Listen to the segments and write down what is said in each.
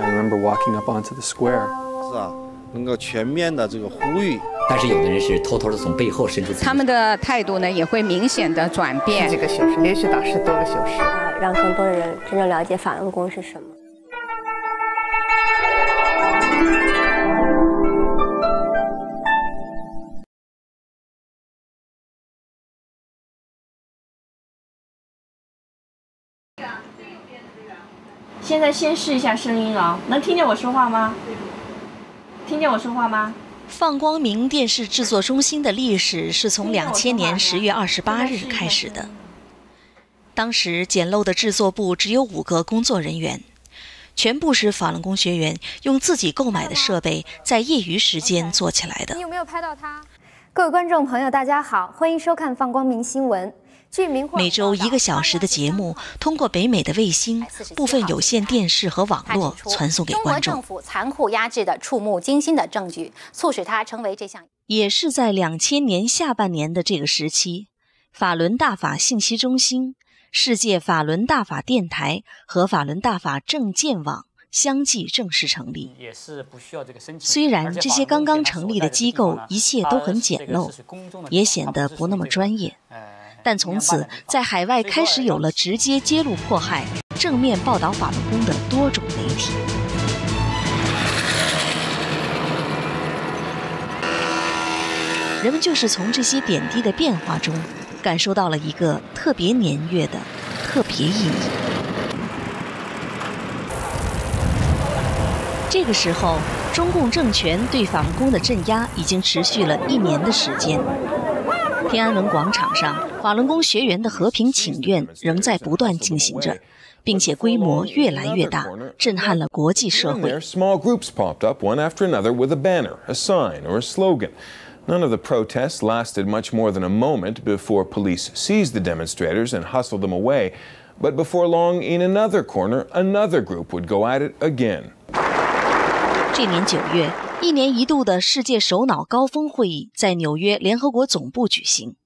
I remember walking up onto the square. 是啊，能够全面的这个呼吁。但是有的人是偷偷的从背后伸出。他们的态度呢也会明显的转变。几个小时，连续打十多个小时，让更多的人真正了解法轮功是什么。现在先试一下声音啊，能听见我说话吗？听见我说话吗？放光明电视制作中心的历史是从两千年十月二十八日开始的。当时简陋的制作部只有五个工作人员，全部是法轮功学员用自己购买的设备，在业余时间做起来的。你有没有拍到他？各位观众朋友，大家好，欢迎收看放光明新闻。每周一个小时的节目，通过北美的卫星、部分有线电视和网络传送给观众。中国政府残酷压制的触目惊心的证据，促使它成为这项。也是在两千年下半年的这个时期，法轮大法信息中心、世界法轮大法电台和法轮大法证件网相继正式成立。也是不需要这个申请。虽然这些刚刚成立的机构一切都很简陋，也显得不那么专业。但从此，在海外开始有了直接揭露迫害、正面报道法轮功的多种媒体。人们就是从这些点滴的变化中，感受到了一个特别年月的特别意义。这个时候，中共政权对法轮功的镇压已经持续了一年的时间。天安门广场上，法轮功学员的和平请愿仍在不断进行着，并且规模越来越大，震撼了国际社会。Small groups popped up one after another with a banner, a sign, or a slogan. None of the protests lasted much more than a moment before police seized the demonstrators and hustled them away. But before long, in another corner, another group would go at it again. 这年九月。一年一度的世界首脑高峰会议在纽约联合国总部举行，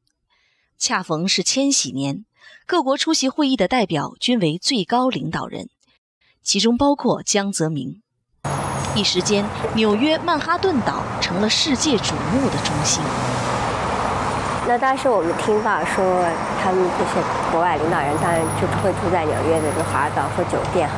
恰逢是千禧年，各国出席会议的代表均为最高领导人，其中包括江泽民。一时间，纽约曼哈顿岛成了世界瞩目的中心。那当时我们听到说，他们这些国外领导人当然就不会住在纽约的这个华尔道夫酒店，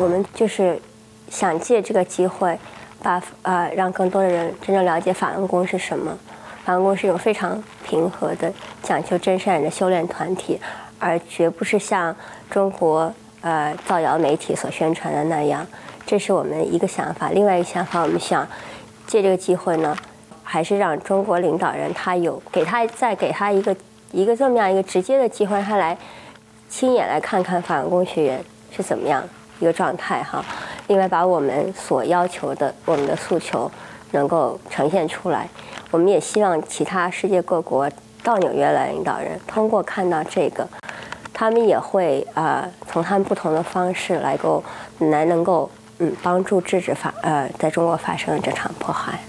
我们就是想借这个机会。把呃，让更多的人真正了解法轮功是什么。法轮功是一种非常平和的、讲究真善的修炼团体，而绝不是像中国呃造谣媒体所宣传的那样。这是我们一个想法。另外一个想法，我们想借这个机会呢，还是让中国领导人他有给他再给他一个一个这么样一个直接的机会，他来亲眼来看看法轮功学员是怎么样一个状态哈。另外，把我们所要求的、我们的诉求能够呈现出来。我们也希望其他世界各国到纽约来领导人，通过看到这个，他们也会啊，从他们不同的方式来够来能够嗯帮助制止发呃在中国发生的这场迫害。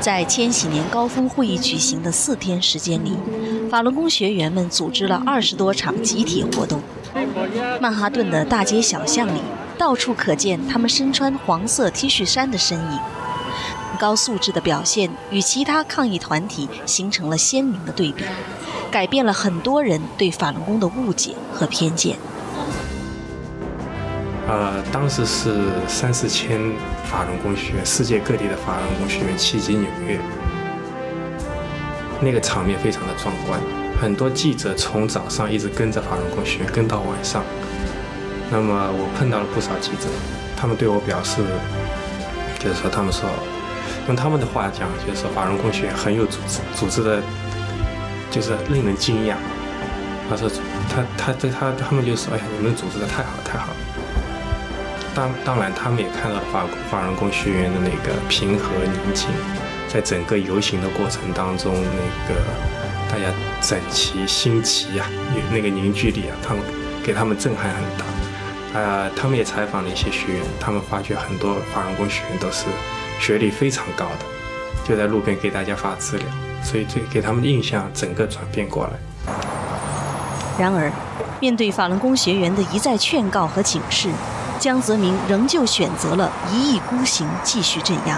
在千禧年高峰会议举行的四天时间里，法轮功学员们组织了二十多场集体活动。曼哈顿的大街小巷里，到处可见他们身穿黄色 T 恤衫的身影。高素质的表现与其他抗议团体形成了鲜明的对比，改变了很多人对法轮功的误解和偏见。呃，当时是三四千法轮功学员，世界各地的法轮功学员齐集纽约，那个场面非常的壮观。很多记者从早上一直跟着法轮功学跟到晚上。那么我碰到了不少记者，他们对我表示，就是说他们说，用他们的话讲，就是说法轮功学很有组织，组织的，就是令人惊讶。他说他他对他他们就说，哎呀，你们组织的太好太好。当当然，他们也看到了法法轮功学员的那个平和宁静，在整个游行的过程当中，那个大家整齐新奇呀，有那个凝聚力啊，他们给他们震撼很大。啊，他们也采访了一些学员，他们发觉很多法轮功学员都是学历非常高的，就在路边给大家发资料，所以这给他们的印象整个转变过来。然而。面对法轮功学员的一再劝告和警示，江泽民仍旧选择了一意孤行，继续镇压。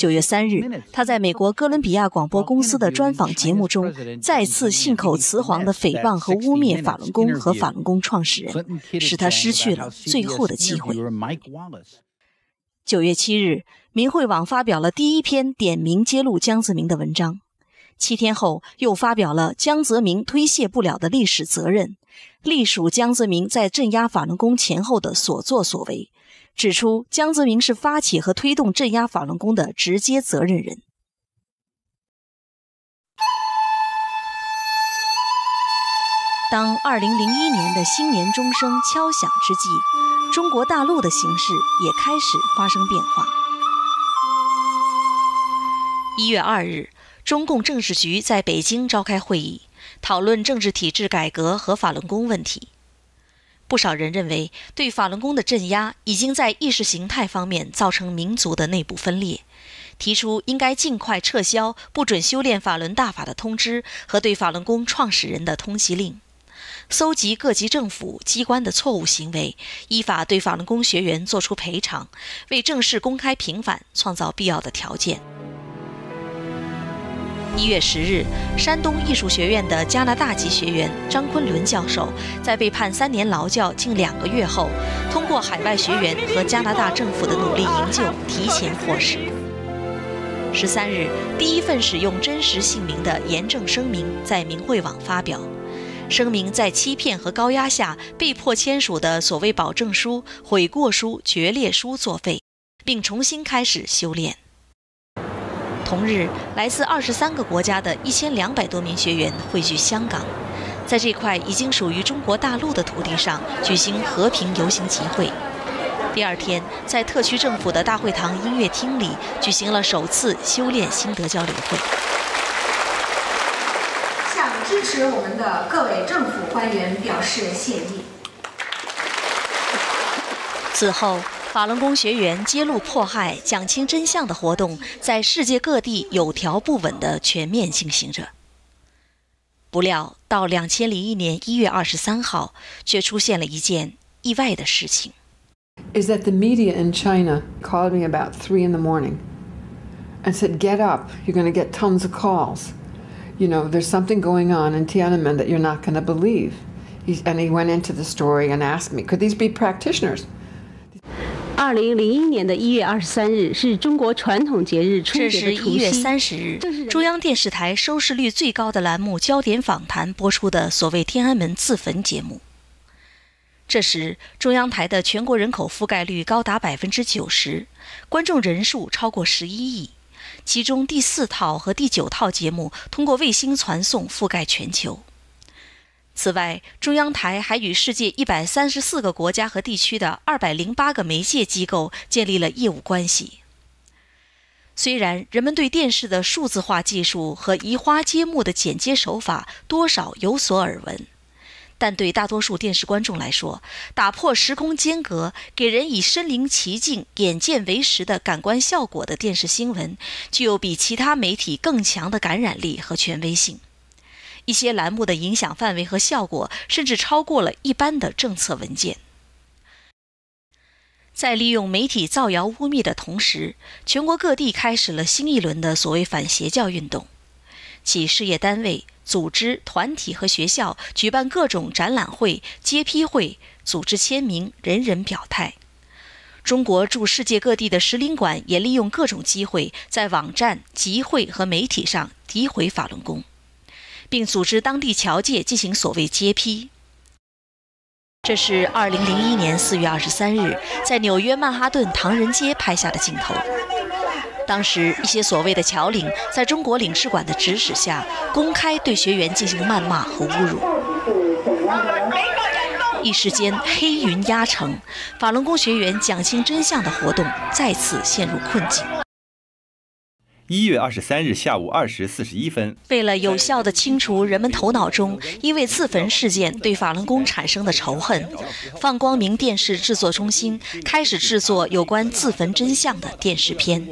九月三日，他在美国哥伦比亚广播公司的专访节目中，再次信口雌黄地诽谤和污蔑法轮功和法轮功创始人，使他失去了最后的机会。九月七日，明慧网发表了第一篇点名揭露江泽民的文章，七天后又发表了江泽民推卸不了的历史责任，隶属江泽民在镇压法轮功前后的所作所为。指出，江泽民是发起和推动镇压法轮功的直接责任人。当二零零一年的新年钟声敲响之际，中国大陆的形势也开始发生变化。一月二日，中共政治局在北京召开会议，讨论政治体制改革和法轮功问题。不少人认为，对法轮功的镇压已经在意识形态方面造成民族的内部分裂，提出应该尽快撤销不准修炼法轮大法的通知和对法轮功创始人的通缉令，搜集各级政府机关的错误行为，依法对法轮功学员作出赔偿，为正式公开平反创造必要的条件。一月十日，山东艺术学院的加拿大籍学员张昆仑教授，在被判三年劳教近两个月后，通过海外学员和加拿大政府的努力营救，提前获释。十三日，第一份使用真实姓名的严正声明在明慧网发表，声明在欺骗和高压下被迫签署的所谓保证书、悔过书、决裂书作废，并重新开始修炼。同日，来自二十三个国家的一千两百多名学员汇聚香港，在这块已经属于中国大陆的土地上举行和平游行集会。第二天，在特区政府的大会堂音乐厅里举行了首次修炼心得交流会。向支持我们的各位政府官员表示谢意。此后。法轮功学员揭露迫害、讲清真相的活动在世界各地有条不紊地全面进行着。不料，到两千零一年一月二十三号，却出现了一件意外的事情。Is that the media in China called me about three in the morning and said, "Get up! You're going to get tons of calls. You know, there's something going on in Tiananmen that you're not going to believe." He, and he went into the story and asked me, "Could these be practitioners?" 二零零一年的一月二十三日是中国传统节日春节的除夕。这是一月三十日，中央电视台收视率最高的栏目《焦点访谈》播出的所谓“天安门自焚”节目。这时，中央台的全国人口覆盖率高达百分之九十，观众人数超过十一亿，其中第四套和第九套节目通过卫星传送覆盖全球。此外，中央台还与世界一百三十四个国家和地区的二百零八个媒介机构建立了业务关系。虽然人们对电视的数字化技术和移花接木的剪接手法多少有所耳闻，但对大多数电视观众来说，打破时空间隔、给人以身临其境、眼见为实的感官效果的电视新闻，具有比其他媒体更强的感染力和权威性。一些栏目的影响范围和效果，甚至超过了一般的政策文件。在利用媒体造谣污蔑的同时，全国各地开始了新一轮的所谓反邪教运动，企事业单位、组织、团体和学校举办各种展览会、揭批会，组织签名，人人表态。中国驻世界各地的使领馆也利用各种机会，在网站、集会和媒体上诋毁法轮功。并组织当地侨界进行所谓揭批。这是二零零一年四月二十三日在纽约曼哈顿唐人街拍下的镜头。当时，一些所谓的侨领在中国领事馆的指使下，公开对学员进行谩骂和侮辱。一时间，黑云压城，法轮功学员讲清真相的活动再次陷入困境。一月二十三日下午二时四十一分，为了有效地清除人们头脑中因为自焚事件对法轮功产生的仇恨，放光明电视制作中心开始制作有关自焚真相的电视片。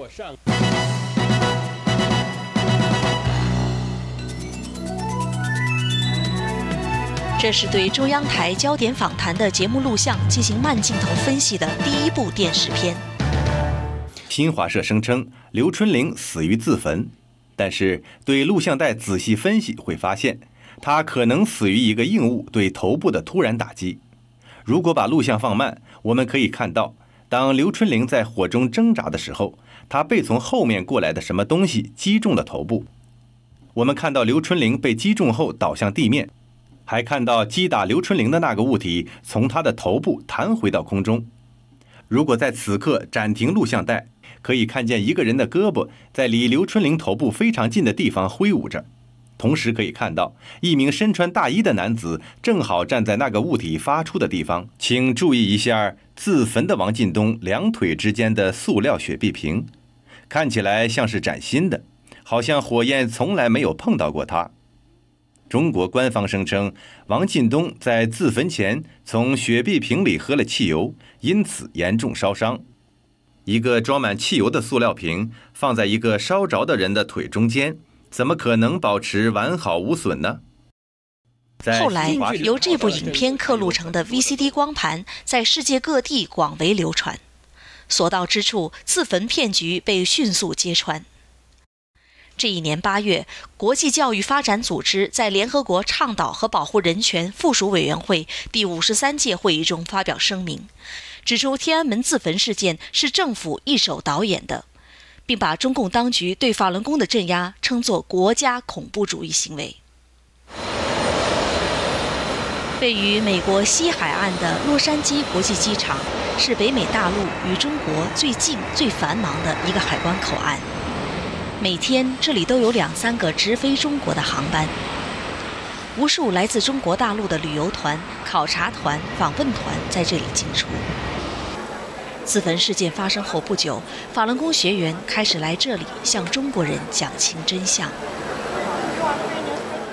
这是对中央台焦点访谈的节目录像进行慢镜头分析的第一部电视片。新华社声称刘春玲死于自焚，但是对录像带仔细分析会发现，她可能死于一个硬物对头部的突然打击。如果把录像放慢，我们可以看到，当刘春玲在火中挣扎的时候，她被从后面过来的什么东西击中了头部。我们看到刘春玲被击中后倒向地面。还看到击打刘春玲的那个物体从她的头部弹回到空中。如果在此刻暂停录像带，可以看见一个人的胳膊在离刘春玲头部非常近的地方挥舞着，同时可以看到一名身穿大衣的男子正好站在那个物体发出的地方。请注意一下自焚的王进东两腿之间的塑料雪碧瓶，看起来像是崭新的，好像火焰从来没有碰到过它。中国官方声称，王进东在自焚前从雪碧瓶里喝了汽油，因此严重烧伤。一个装满汽油的塑料瓶放在一个烧着的人的腿中间，怎么可能保持完好无损呢？后来，由这部影片刻录成的 VCD 光盘在世界各地广为流传，所到之处，自焚骗局被迅速揭穿。这一年八月，国际教育发展组织在联合国倡导和保护人权附属委员会第五十三届会议中发表声明，指出天安门自焚事件是政府一手导演的，并把中共当局对法轮功的镇压称作国家恐怖主义行为。位于美国西海岸的洛杉矶国际机场，是北美大陆与中国最近、最繁忙的一个海关口岸。每天这里都有两三个直飞中国的航班，无数来自中国大陆的旅游团、考察团、访问团在这里进出。自焚事件发生后不久，法轮功学员开始来这里向中国人讲清真相。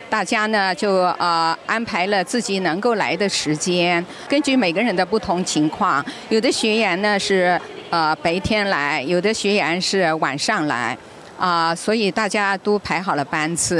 大家呢就呃安排了自己能够来的时间，根据每个人的不同情况，有的学员呢是呃白天来，有的学员是晚上来。啊，所以大家都排好了班次。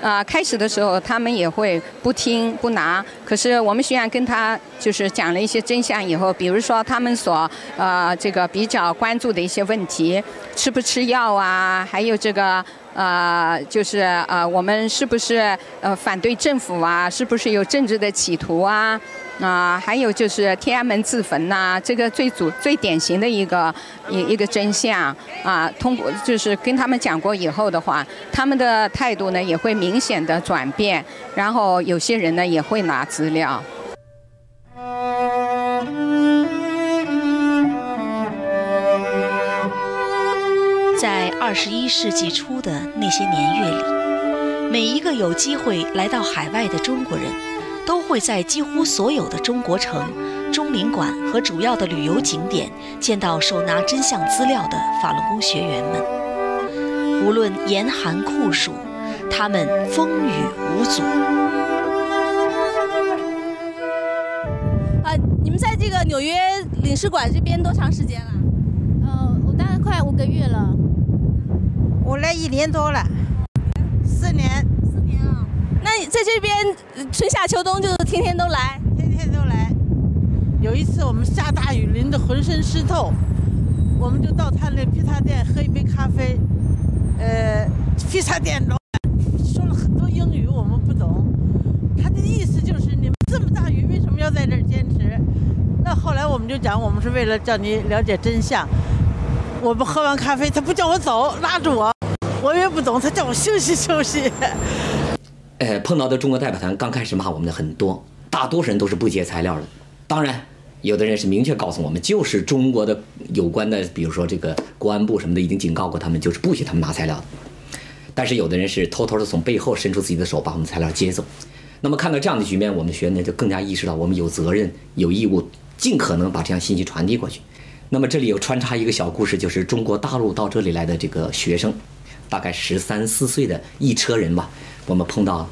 啊，开始的时候他们也会不听不拿，可是我们学员跟他就是讲了一些真相以后，比如说他们所呃这个比较关注的一些问题，吃不吃药啊，还有这个呃就是呃我们是不是呃反对政府啊，是不是有政治的企图啊？啊，还有就是天安门自焚呐，这个最主最典型的一个一一个真相啊。通过就是跟他们讲过以后的话，他们的态度呢也会明显的转变，然后有些人呢也会拿资料。在二十一世纪初的那些年月里，每一个有机会来到海外的中国人。都会在几乎所有的中国城、中领馆和主要的旅游景点见到手拿真相资料的法轮功学员们。无论严寒酷暑，他们风雨无阻。啊，你们在这个纽约领事馆这边多长时间了？呃，我大概快五个月了。我来一年多了，四年。四年啊那在这边春夏秋冬就是天天都来，天天都来。有一次我们下大雨淋得浑身湿透，我们就到他那披萨店喝一杯咖啡。呃，披萨店老板说了很多英语，我们不懂。他的意思就是你们这么大雨为什么要在这儿坚持？那后来我们就讲我们是为了叫你了解真相。我们喝完咖啡，他不叫我走，拉着我，我也不懂，他叫我休息休息。呃，碰到的中国代表团刚开始骂我们的很多，大多数人都是不接材料的。当然，有的人是明确告诉我们，就是中国的有关的，比如说这个公安部什么的，已经警告过他们，就是不许他们拿材料的。但是有的人是偷偷的从背后伸出自己的手，把我们材料接走。那么看到这样的局面，我们的学员呢就更加意识到，我们有责任、有义务，尽可能把这样信息传递过去。那么这里有穿插一个小故事，就是中国大陆到这里来的这个学生，大概十三四岁的一车人吧。我们碰到了，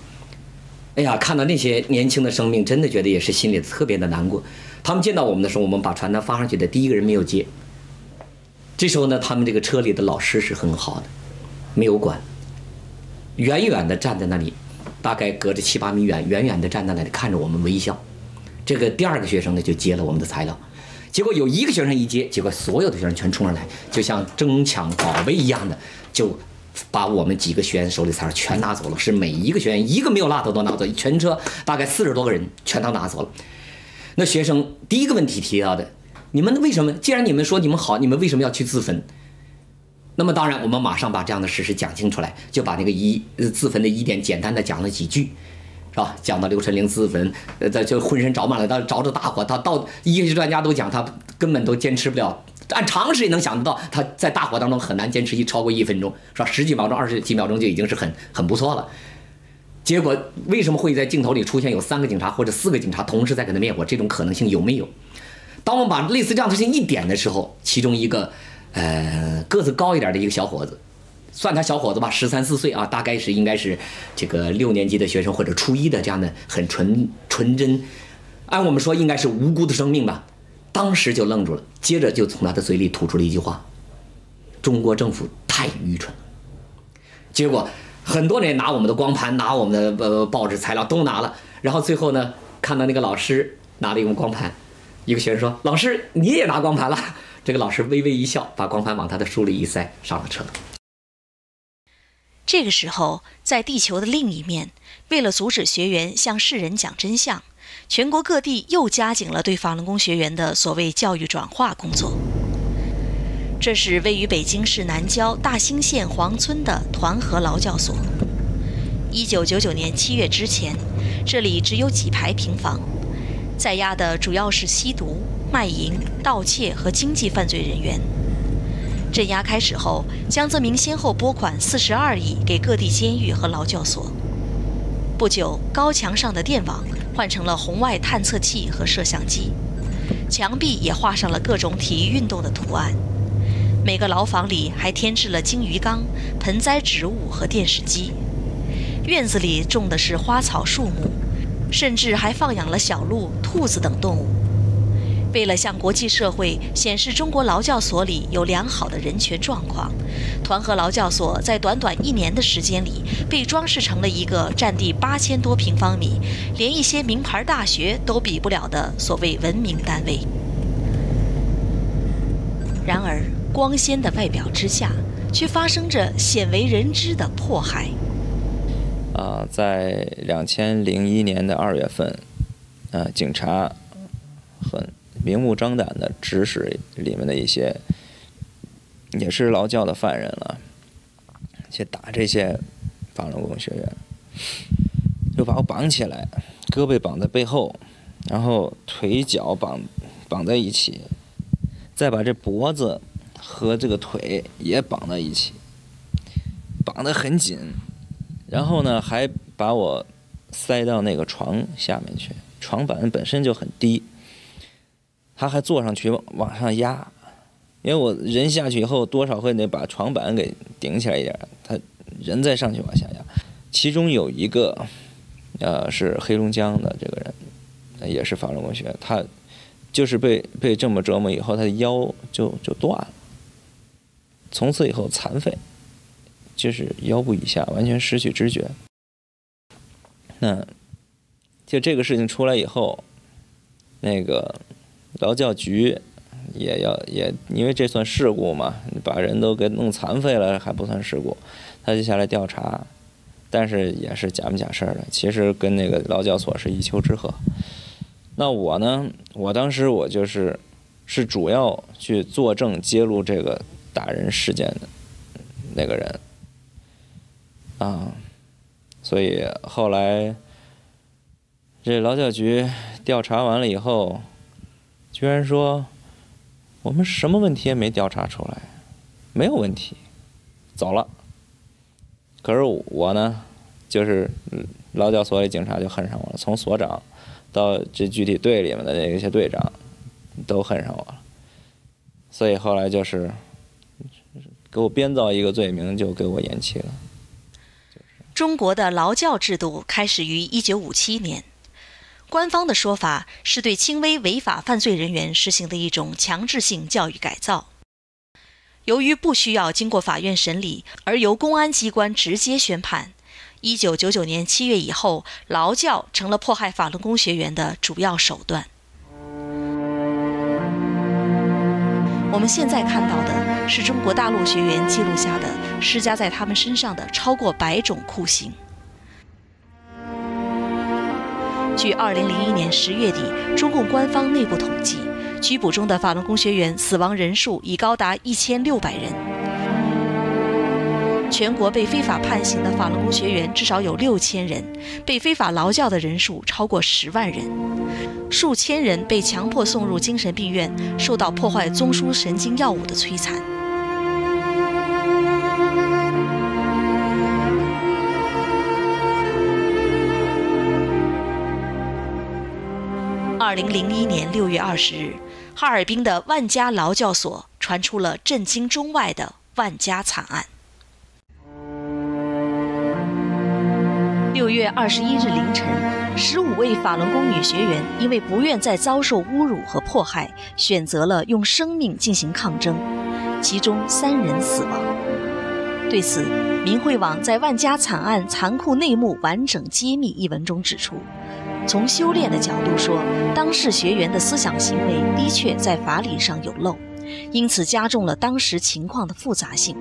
哎呀，看到那些年轻的生命，真的觉得也是心里特别的难过。他们见到我们的时候，我们把传单发上去的第一个人没有接。这时候呢，他们这个车里的老师是很好的，没有管，远远的站在那里，大概隔着七八米远，远远的站在那里看着我们微笑。这个第二个学生呢就接了我们的材料，结果有一个学生一接，结果所有的学生全冲上来，就像争抢宝贝一样的，就把我们几个学员手里材料全拿走了。是每一个学员一个没有落的都拿走，全车大概四十多个人全都拿走了。那学生第一个问题提到的，你们为什么？既然你们说你们好，你们为什么要去自焚？那么当然，我们马上把这样的事实讲清楚来，就把那个疑自焚的疑点简单的讲了几句，是吧？讲到刘春玲自焚，呃，这就浑身着满了，他着着大火，他到医学专家都讲他根本都坚持不了，按常识也能想得到，他在大火当中很难坚持一超过一分钟，是吧？十几秒钟、二十几秒钟就已经是很很不错了。结果为什么会在镜头里出现有三个警察或者四个警察同时在给他灭火？这种可能性有没有？当我们把类似这样的事情一点的时候，其中一个。呃，个子高一点的一个小伙子，算他小伙子吧，十三四岁啊，大概是应该是这个六年级的学生或者初一的这样的很纯纯真，按我们说应该是无辜的生命吧。当时就愣住了，接着就从他的嘴里吐出了一句话：“中国政府太愚蠢了。”结果很多人拿我们的光盘，拿我们的呃报纸材料都拿了，然后最后呢，看到那个老师拿了一个光盘，一个学生说：“老师你也拿光盘了。”这个老师微微一笑，把光盘往他的书里一塞，上了车。这个时候，在地球的另一面，为了阻止学员向世人讲真相，全国各地又加紧了对法轮功学员的所谓教育转化工作。这是位于北京市南郊大兴县黄村的团河劳教所。一九九九年七月之前，这里只有几排平房，在押的主要是吸毒。卖淫、盗窃和经济犯罪人员。镇压开始后，江泽民先后拨款四十二亿给各地监狱和劳教所。不久，高墙上的电网换成了红外探测器和摄像机，墙壁也画上了各种体育运动的图案。每个牢房里还添置了金鱼缸、盆栽植物和电视机。院子里种的是花草树木，甚至还放养了小鹿、兔子等动物。为了向国际社会显示中国劳教所里有良好的人权状况，团河劳教所在短短一年的时间里被装饰成了一个占地八千多平方米、连一些名牌大学都比不了的所谓文明单位。然而，光鲜的外表之下，却发生着鲜为人知的迫害。啊，在两千零一年的二月份，呃，警察很。明目张胆的指使里面的一些也是劳教的犯人了，去打这些法轮功学员，就把我绑起来，胳膊绑在背后，然后腿脚绑绑在一起，再把这脖子和这个腿也绑在一起，绑得很紧，然后呢还把我塞到那个床下面去，床板本身就很低。他还坐上去往上压，因为我人下去以后多少会得把床板给顶起来一点，他人再上去往下压。其中有一个，呃，是黑龙江的这个人，也是法轮功学，他就是被被这么折磨以后，他的腰就就断了，从此以后残废，就是腰部以下完全失去知觉。那就这个事情出来以后，那个。劳教局也要也，因为这算事故嘛，把人都给弄残废了还不算事故，他就下来调查，但是也是假模假式的，其实跟那个劳教所是一丘之貉。那我呢，我当时我就是是主要去作证揭露这个打人事件的那个人啊，所以后来这劳教局调查完了以后。居然说我们什么问题也没调查出来，没有问题，走了。可是我呢，就是劳教所里警察就恨上我了，从所长到这具体队里面的那些队长都恨上我了，所以后来就是给我编造一个罪名，就给我延期了。中国的劳教制度开始于一九五七年。官方的说法是对轻微违法犯罪人员实行的一种强制性教育改造。由于不需要经过法院审理，而由公安机关直接宣判，一九九九年七月以后，劳教成了迫害法轮功学员的主要手段。我们现在看到的是中国大陆学员记录下的施加在他们身上的超过百种酷刑。据二零零一年十月底中共官方内部统计，拘捕中的法轮功学员死亡人数已高达一千六百人。全国被非法判刑的法轮功学员至少有六千人，被非法劳教的人数超过十万人，数千人被强迫送入精神病院，受到破坏中枢神经药物的摧残。二零零一年六月二十日，哈尔滨的万家劳教所传出了震惊中外的万家惨案。六月二十一日凌晨，十五位法轮功女学员因为不愿再遭受侮辱和迫害，选择了用生命进行抗争，其中三人死亡。对此，明慧网在《万家惨案残酷内幕完整揭秘》一文中指出。从修炼的角度说，当事学员的思想行为的确在法理上有漏，因此加重了当时情况的复杂性。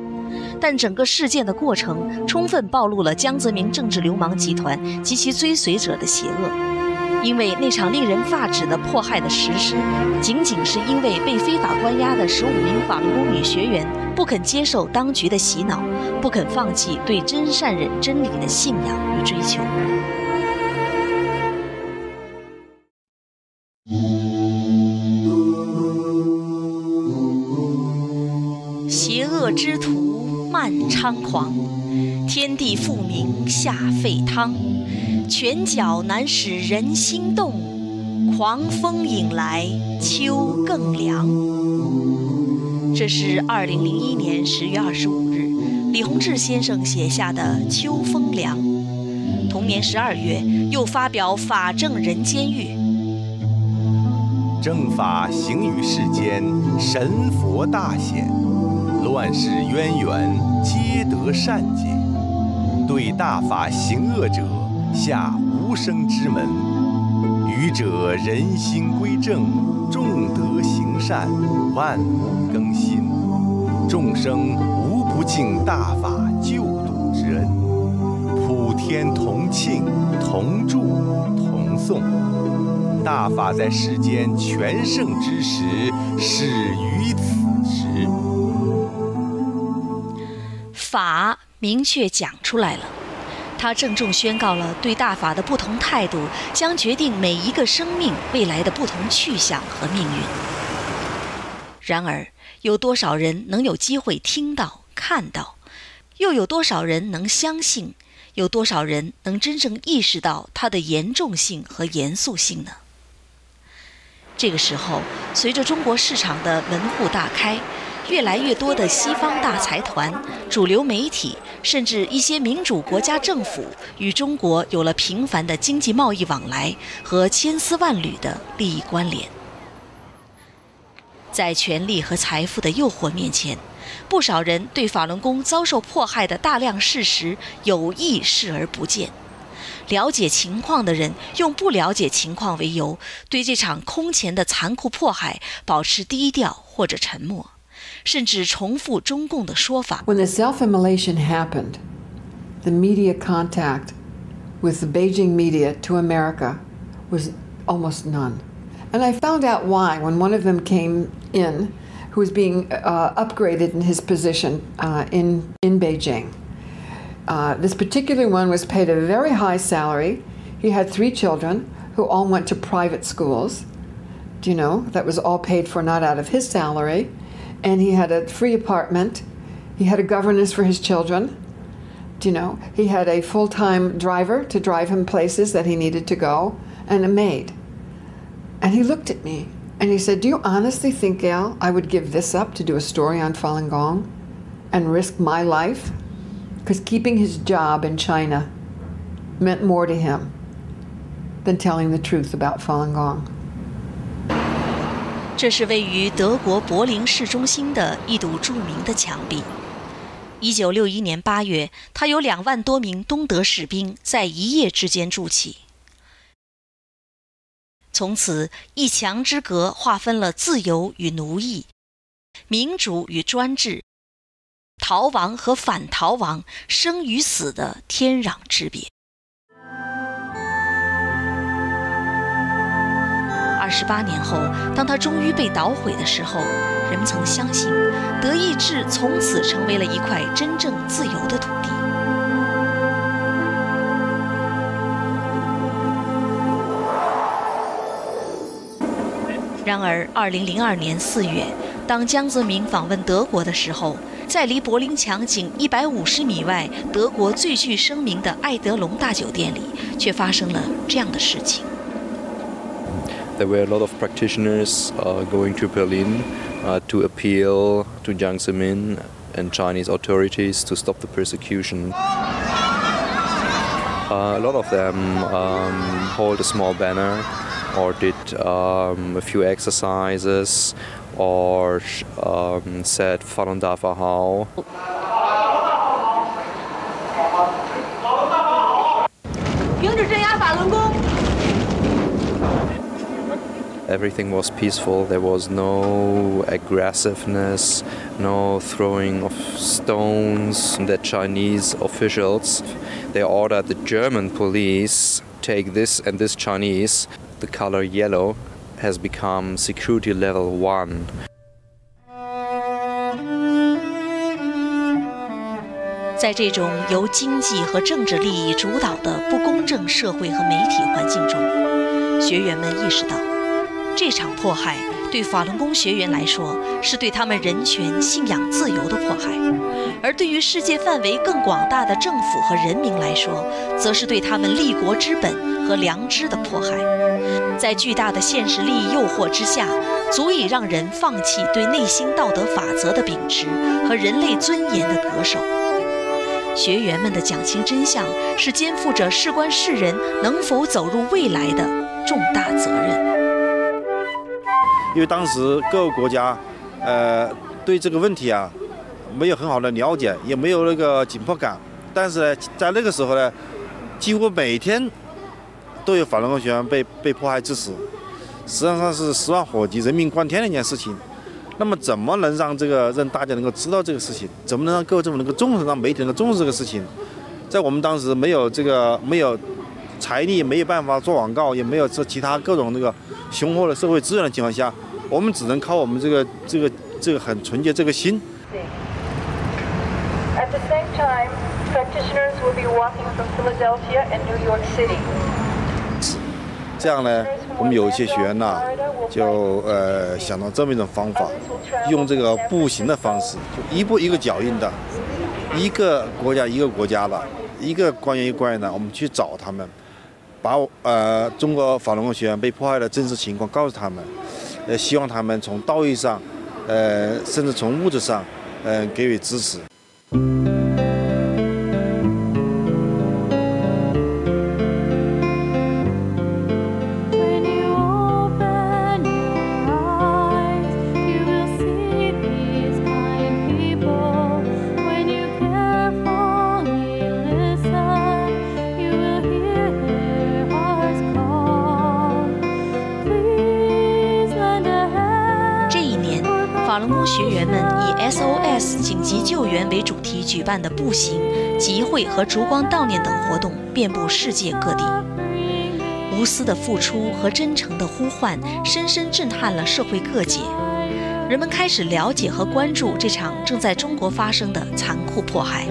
但整个事件的过程充分暴露了江泽民政治流氓集团及其追随者的邪恶，因为那场令人发指的迫害的实施，仅仅是因为被非法关押的十五名法轮功女学员不肯接受当局的洗脑，不肯放弃对真善忍真理的信仰与追求。猖狂，天地复明下沸汤，拳脚难使人心动，狂风引来秋更凉。这是二零零一年十月二十五日，李洪志先生写下的《秋风凉》。同年十二月，又发表《法正人间狱》。正法行于世间，神佛大显，乱世渊源，皆得善解。对大法行恶者，下无生之门；愚者人心归正，众德行善，万物更新。众生无不敬大法救度之恩，普天同庆，同祝同颂。大法在世间全盛之时，始于此法明确讲出来了，他郑重宣告了对大法的不同态度，将决定每一个生命未来的不同去向和命运。然而，有多少人能有机会听到、看到？又有多少人能相信？有多少人能真正意识到它的严重性和严肃性呢？这个时候，随着中国市场的门户大开，越来越多的西方大财团、主流媒体，甚至一些民主国家政府与中国有了频繁的经济贸易往来和千丝万缕的利益关联。在权力和财富的诱惑面前，不少人对法轮功遭受迫害的大量事实有意视而不见。了解情况的人用不了解情况为由，对这场空前的残酷迫害保持低调或者沉默，甚至重复中共的说法。 When the self-immolation happened, the media contact with the Beijing media to America was almost none. And I found out why when one of them came in, who was being uh, upgraded in his position uh, in, in Beijing. Uh, this particular one was paid a very high salary. He had three children who all went to private schools. Do you know? That was all paid for not out of his salary. And he had a free apartment. He had a governess for his children. Do you know? He had a full time driver to drive him places that he needed to go and a maid. And he looked at me and he said, Do you honestly think, Gail, I would give this up to do a story on Falun Gong and risk my life? Because keeping his job in China meant more to him than telling the truth about Falun Gong. 这是位于德国柏林市中心的一堵著名的墙壁。一九六一年八月，他有两万多名东德士兵在一夜之间筑起。从此，一墙之隔划分了自由与奴役、民主与专制、逃亡和反逃亡、生与死的天壤之别。二十八年后，当他终于被捣毁的时候，人们曾相信，德意志从此成为了一块真正自由的土地。然而，二零零二年四月，当江泽民访问德国的时候，在离柏林墙仅一百五十米外、德国最具声名的爱德隆大酒店里，却发生了这样的事情。There were a lot of practitioners uh, going to Berlin uh, to appeal to Jiang Zemin and Chinese authorities to stop the persecution. Uh, a lot of them um, hold a small banner or did um, a few exercises or um, said Falun Dafa Hao. everything was peaceful. There was no aggressiveness, no throwing of stones. The Chinese officials, they ordered the German police take this and this Chinese. The color yellow has become security level 1. 这场迫害对法轮功学员来说是对他们人权、信仰自由的迫害，而对于世界范围更广大的政府和人民来说，则是对他们立国之本和良知的迫害。在巨大的现实利益诱惑之下，足以让人放弃对内心道德法则的秉持和人类尊严的恪守。学员们的讲清真相，是肩负着事关世人能否走入未来的重大责任。因为当时各个国家，呃，对这个问题啊，没有很好的了解，也没有那个紧迫感。但是呢，在那个时候呢，几乎每天都有法轮功学员被被迫害致死，实际上是十万火急，人命关天的一件事情。那么，怎么能让这个让大家能够知道这个事情？怎么能让各个政府能够重视，让媒体能够重视这个事情？在我们当时没有这个没有财力，没有办法做广告，也没有这其他各种那个雄厚的社会资源的情况下，我们只能靠我们这个这个这个很纯洁这个心。At the same time, practitioners will be walking from Philadelphia and New York City. 这样呢，我们有一些学员呐，就呃想到这么一种方法，用这个步行的方式，就一步一个脚印的，一个国家一个国家的，一个官员一个官员的，我们去找他们，把呃中国法轮功学员被迫害的真实情况告诉他们，呃希望他们从道义上，呃甚至从物质上，呃给予支持。法轮功学员们以 SOS 紧急救援为主题举办的步行、集会和烛光悼念等活动遍布世界各地。无私的付出和真诚的呼唤，深深震撼了社会各界。人们开始了解和关注这场正在中国发生的残酷迫害。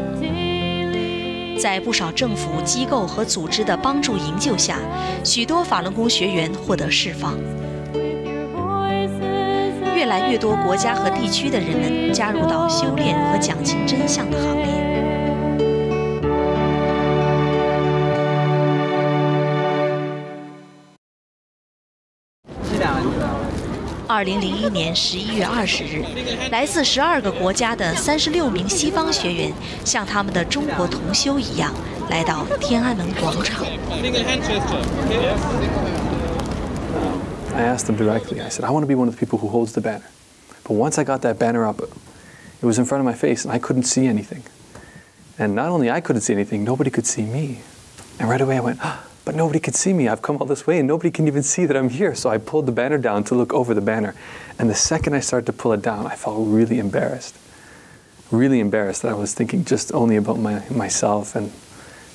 在不少政府机构和组织的帮助营救下，许多法轮功学员获得释放。越来越多国家和地区的人们加入到修炼和讲清真相的行列。二零零一年十一月二十日，来自十二个国家的三十六名西方学员，像他们的中国同修一样，来到天安门广场。I asked them directly. I said, I want to be one of the people who holds the banner. But once I got that banner up, it was in front of my face and I couldn't see anything. And not only I couldn't see anything, nobody could see me. And right away I went, ah, but nobody could see me. I've come all this way and nobody can even see that I'm here. So I pulled the banner down to look over the banner. And the second I started to pull it down, I felt really embarrassed. Really embarrassed that I was thinking just only about my, myself and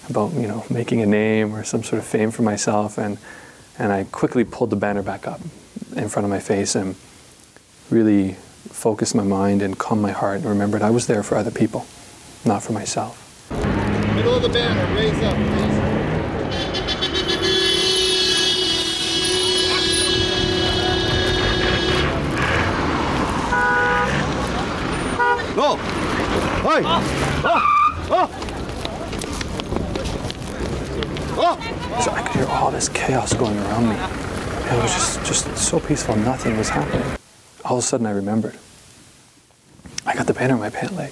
about, you know, making a name or some sort of fame for myself. And, and I quickly pulled the banner back up in front of my face and really focused my mind and calmed my heart and remembered I was there for other people, not for myself. Middle of the banner, raise up, please. Go! Hey! Oh! Oh! Oh! Oh! So I could hear all this chaos going around me. It was just, just so peaceful, nothing was happening. All of a sudden I remembered. I got the banner on my pant leg.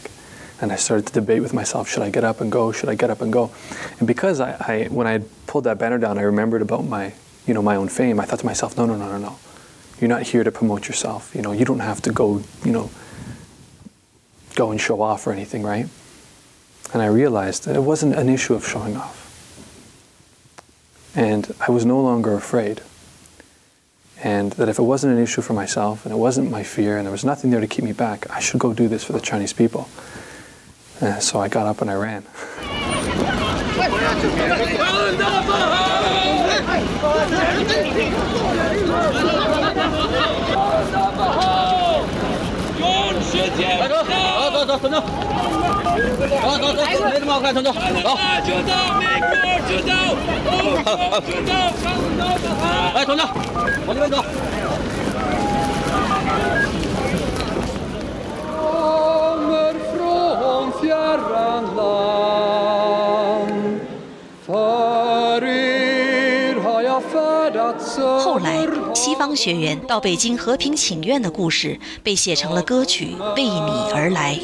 And I started to debate with myself, should I get up and go? Should I get up and go? And because I, I when I pulled that banner down, I remembered about my, you know, my own fame. I thought to myself, no, no, no, no, no. You're not here to promote yourself. You know, you don't have to go, you know, go and show off or anything, right? And I realized that it wasn't an issue of showing off. And I was no longer afraid. And that if it wasn't an issue for myself and it wasn't my fear and there was nothing there to keep me back, I should go do this for the Chinese people. Uh, so I got up and I ran. 团长，走走走走，没什么好看，团长，走。九刀，美国九刀，九刀，哎，团长，往这边走。后来。方学员到北京和平请愿的故事被写成了歌曲《为你而来》。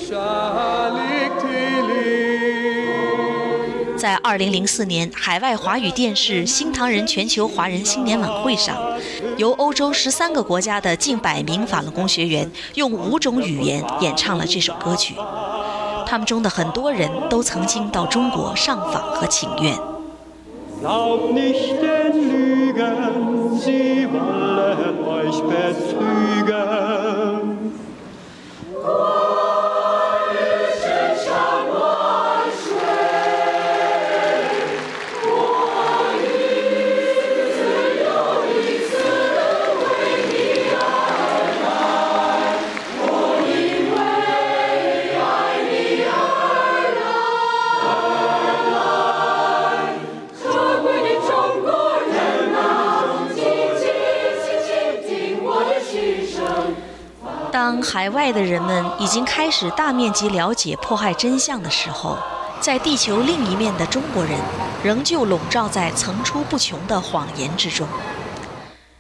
在2004年海外华语电视新唐人全球华人新年晚会上，由欧洲十三个国家的近百名法轮功学员用五种语言演唱了这首歌曲。他们中的很多人都曾经到中国上访和请愿。sie wollen euch betrügen. 海外的人们已经开始大面积了解迫害真相的时候，在地球另一面的中国人仍旧笼罩在层出不穷的谎言之中。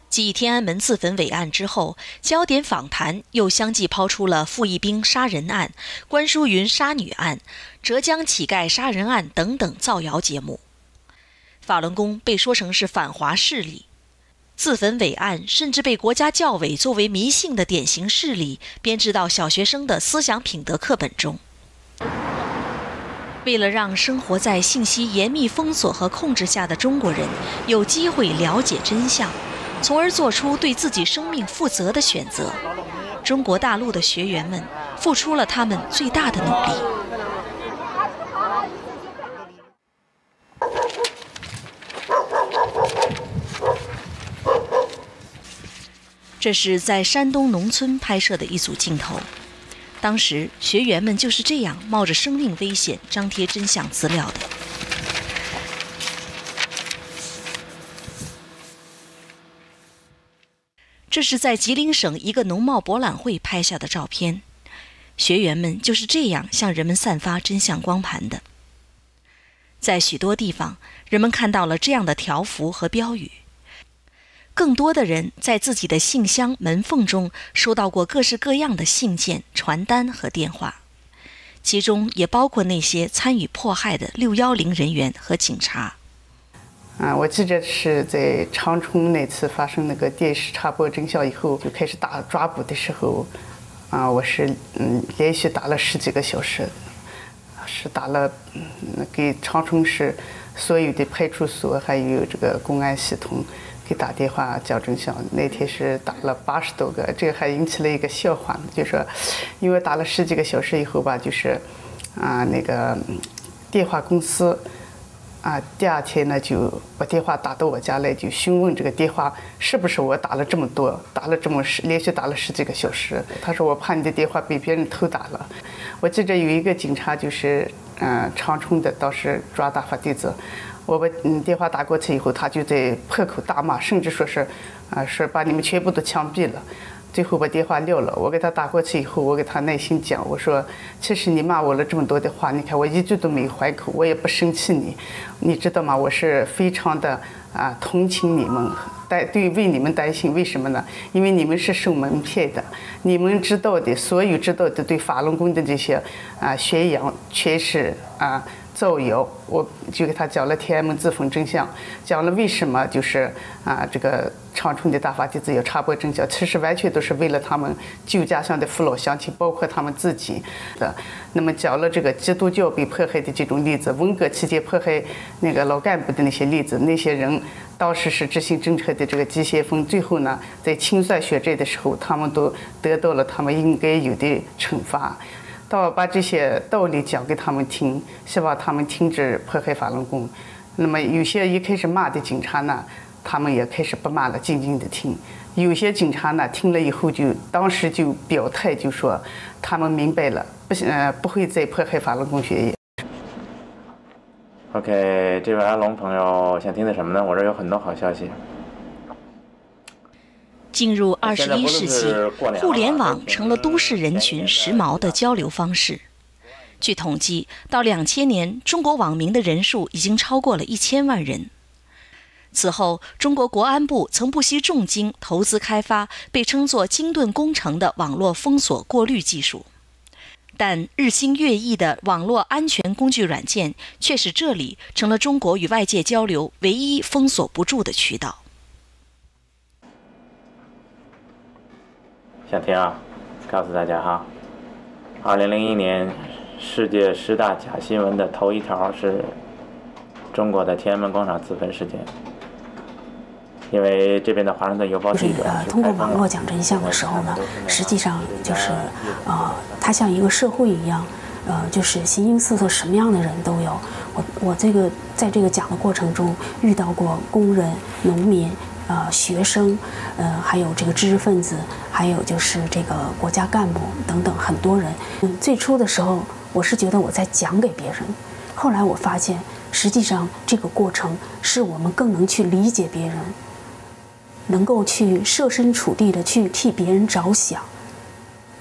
继天安门自焚伟案之后，焦点访谈又相继抛出了傅一兵杀人案、关淑云杀女案、浙江乞丐杀人案等等造谣节目。法轮功被说成是反华势力。自焚伟案甚至被国家教委作为迷信的典型事例编制到小学生的思想品德课本中。为了让生活在信息严密封锁和控制下的中国人有机会了解真相，从而做出对自己生命负责的选择，中国大陆的学员们付出了他们最大的努力。这是在山东农村拍摄的一组镜头，当时学员们就是这样冒着生命危险张贴真相资料的。这是在吉林省一个农贸博览会拍下的照片，学员们就是这样向人们散发真相光盘的。在许多地方，人们看到了这样的条幅和标语。更多的人在自己的信箱门缝中收到过各式各样的信件、传单和电话，其中也包括那些参与迫害的六幺零人员和警察。啊，我记着是在长春那次发生那个电视插播真相以后，就开始打抓捕的时候，啊，我是嗯连续打了十几个小时，是打了，嗯，给长春市所有的派出所还有这个公安系统给打电话讲真相。那天是打了八十多个，这个还引起了一个笑话，就说，因为打了十几个小时以后吧，就是啊那个电话公司。啊，第二天呢就把电话打到我家来，就询问这个电话是不是我打了这么多，打了这么十，连续打了十几个小时。他说我怕你的电话被别人偷打了。我记着有一个警察就是嗯长春的，当时抓大法弟子。我把嗯电话打过去以后，他就在破口大骂，甚至说是啊说把你们全部都枪毙了。最后把电话撂了。我给他打过去以后，我给他耐心讲，我说：“其实你骂我了这么多的话，你看我一句都没还口，我也不生气你，你知道吗？我是非常的啊同情你们，担对为你们担心。为什么呢？因为你们是受蒙骗的，你们知道的，所有知道的对法轮功的这些啊宣扬，全是啊。”造谣，我就给他讲了天安门自焚真相，讲了为什么就是啊这个长春的大法弟子要插播真相，其实完全都是为了他们旧家乡的父老乡亲，包括他们自己的。那么讲了这个基督教被迫害的这种例子，文革期间迫害那个老干部的那些例子，那些人当时是执行政策的这个急先锋，最后呢在清算血债的时候，他们都得到了他们应该有的惩罚。到把这些道理讲给他们听，希望他们停止迫害法轮功。那么有些一开始骂的警察呢，他们也开始不骂了，静静的听。有些警察呢，听了以后就当时就表态，就说他们明白了，不呃不会再迫害法轮功学业。OK，这位阿龙朋友想听的什么呢？我这有很多好消息。进入二十一世纪，互联网成了都市人群时髦的交流方式。据统计，到两千年，中国网民的人数已经超过了一千万人。此后，中国国安部曾不惜重金投资开发被称作“金盾工程”的网络封锁过滤技术，但日新月异的网络安全工具软件却使这里成了中国与外界交流唯一封锁不住的渠道。想听啊？告诉大家哈，二零零一年世界十大假新闻的头一条是中国的天安门广场自焚事件，因为这边的华盛顿邮报记者呃，通过网络讲真相的时候呢，实际上就是呃，它像一个社会一样，呃，就是形形色色什么样的人都有。我我这个在这个讲的过程中遇到过工人、农民。呃，学生，呃，还有这个知识分子，还有就是这个国家干部等等很多人。嗯，最初的时候，我是觉得我在讲给别人，后来我发现，实际上这个过程是我们更能去理解别人，能够去设身处地的去替别人着想，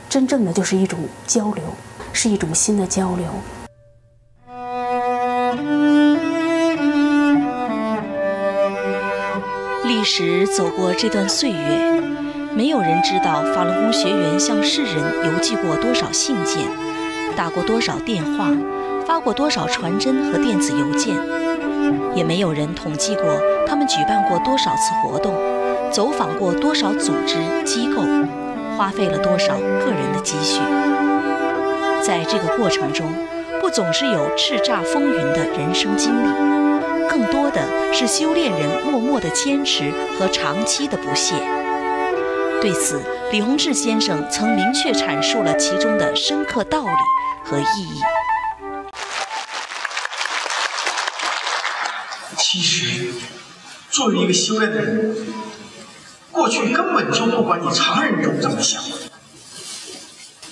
真正的就是一种交流，是一种新的交流。时走过这段岁月，没有人知道法轮功学员向世人邮寄过多少信件，打过多少电话，发过多少传真和电子邮件，也没有人统计过他们举办过多少次活动，走访过多少组织机构，花费了多少个人的积蓄。在这个过程中，不总是有叱咤风云的人生经历。更多的是修炼人默默的坚持和长期的不懈。对此，李洪志先生曾明确阐述了其中的深刻道理和意义。其实，作为一个修炼的人，过去根本就不管你常人中怎么想，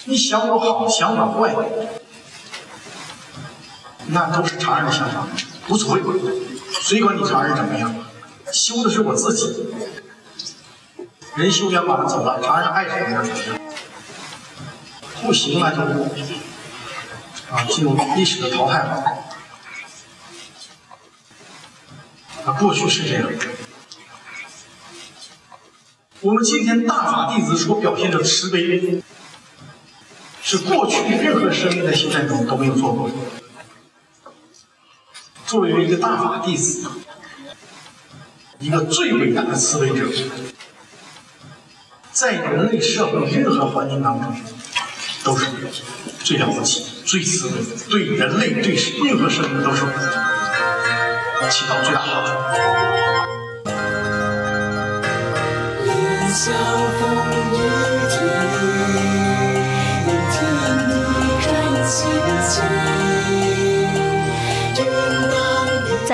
你想我好，想我坏，那都是常人的想法，无所谓。谁管你常人怎么样？修的是我自己。人修圆满了走了，常人爱怎么样怎么样。不行那就啊进入历史的淘汰了。啊，过去是这样。我们今天大法弟子所表现的慈悲，是过去任何生命在修炼中都没有做过的。作为一个大法弟子，一个最伟大的慈悲者，在人类社会任何环境当中，都是最了不起、最慈悲，对人类、对任何生命都是起到最大好处。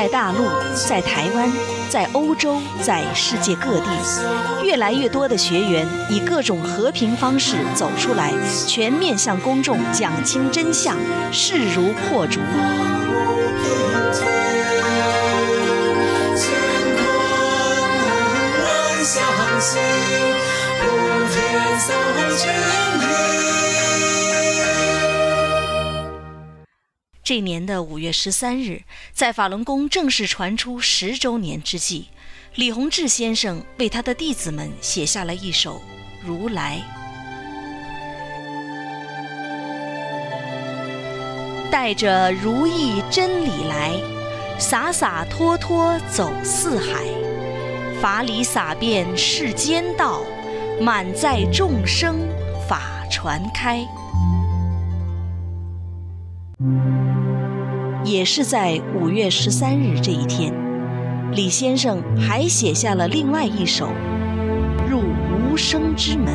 在大陆，在台湾，在欧洲，在世界各地，越来越多的学员以各种和平方式走出来，全面向公众讲清真相，势如破竹。这年的五月十三日，在法轮功正式传出十周年之际，李洪志先生为他的弟子们写下了一首《如来》。带着如意真理来，洒洒脱脱走四海，法理洒遍世间道，满载众生法传开。也是在五月十三日这一天，李先生还写下了另外一首《入无声之门》。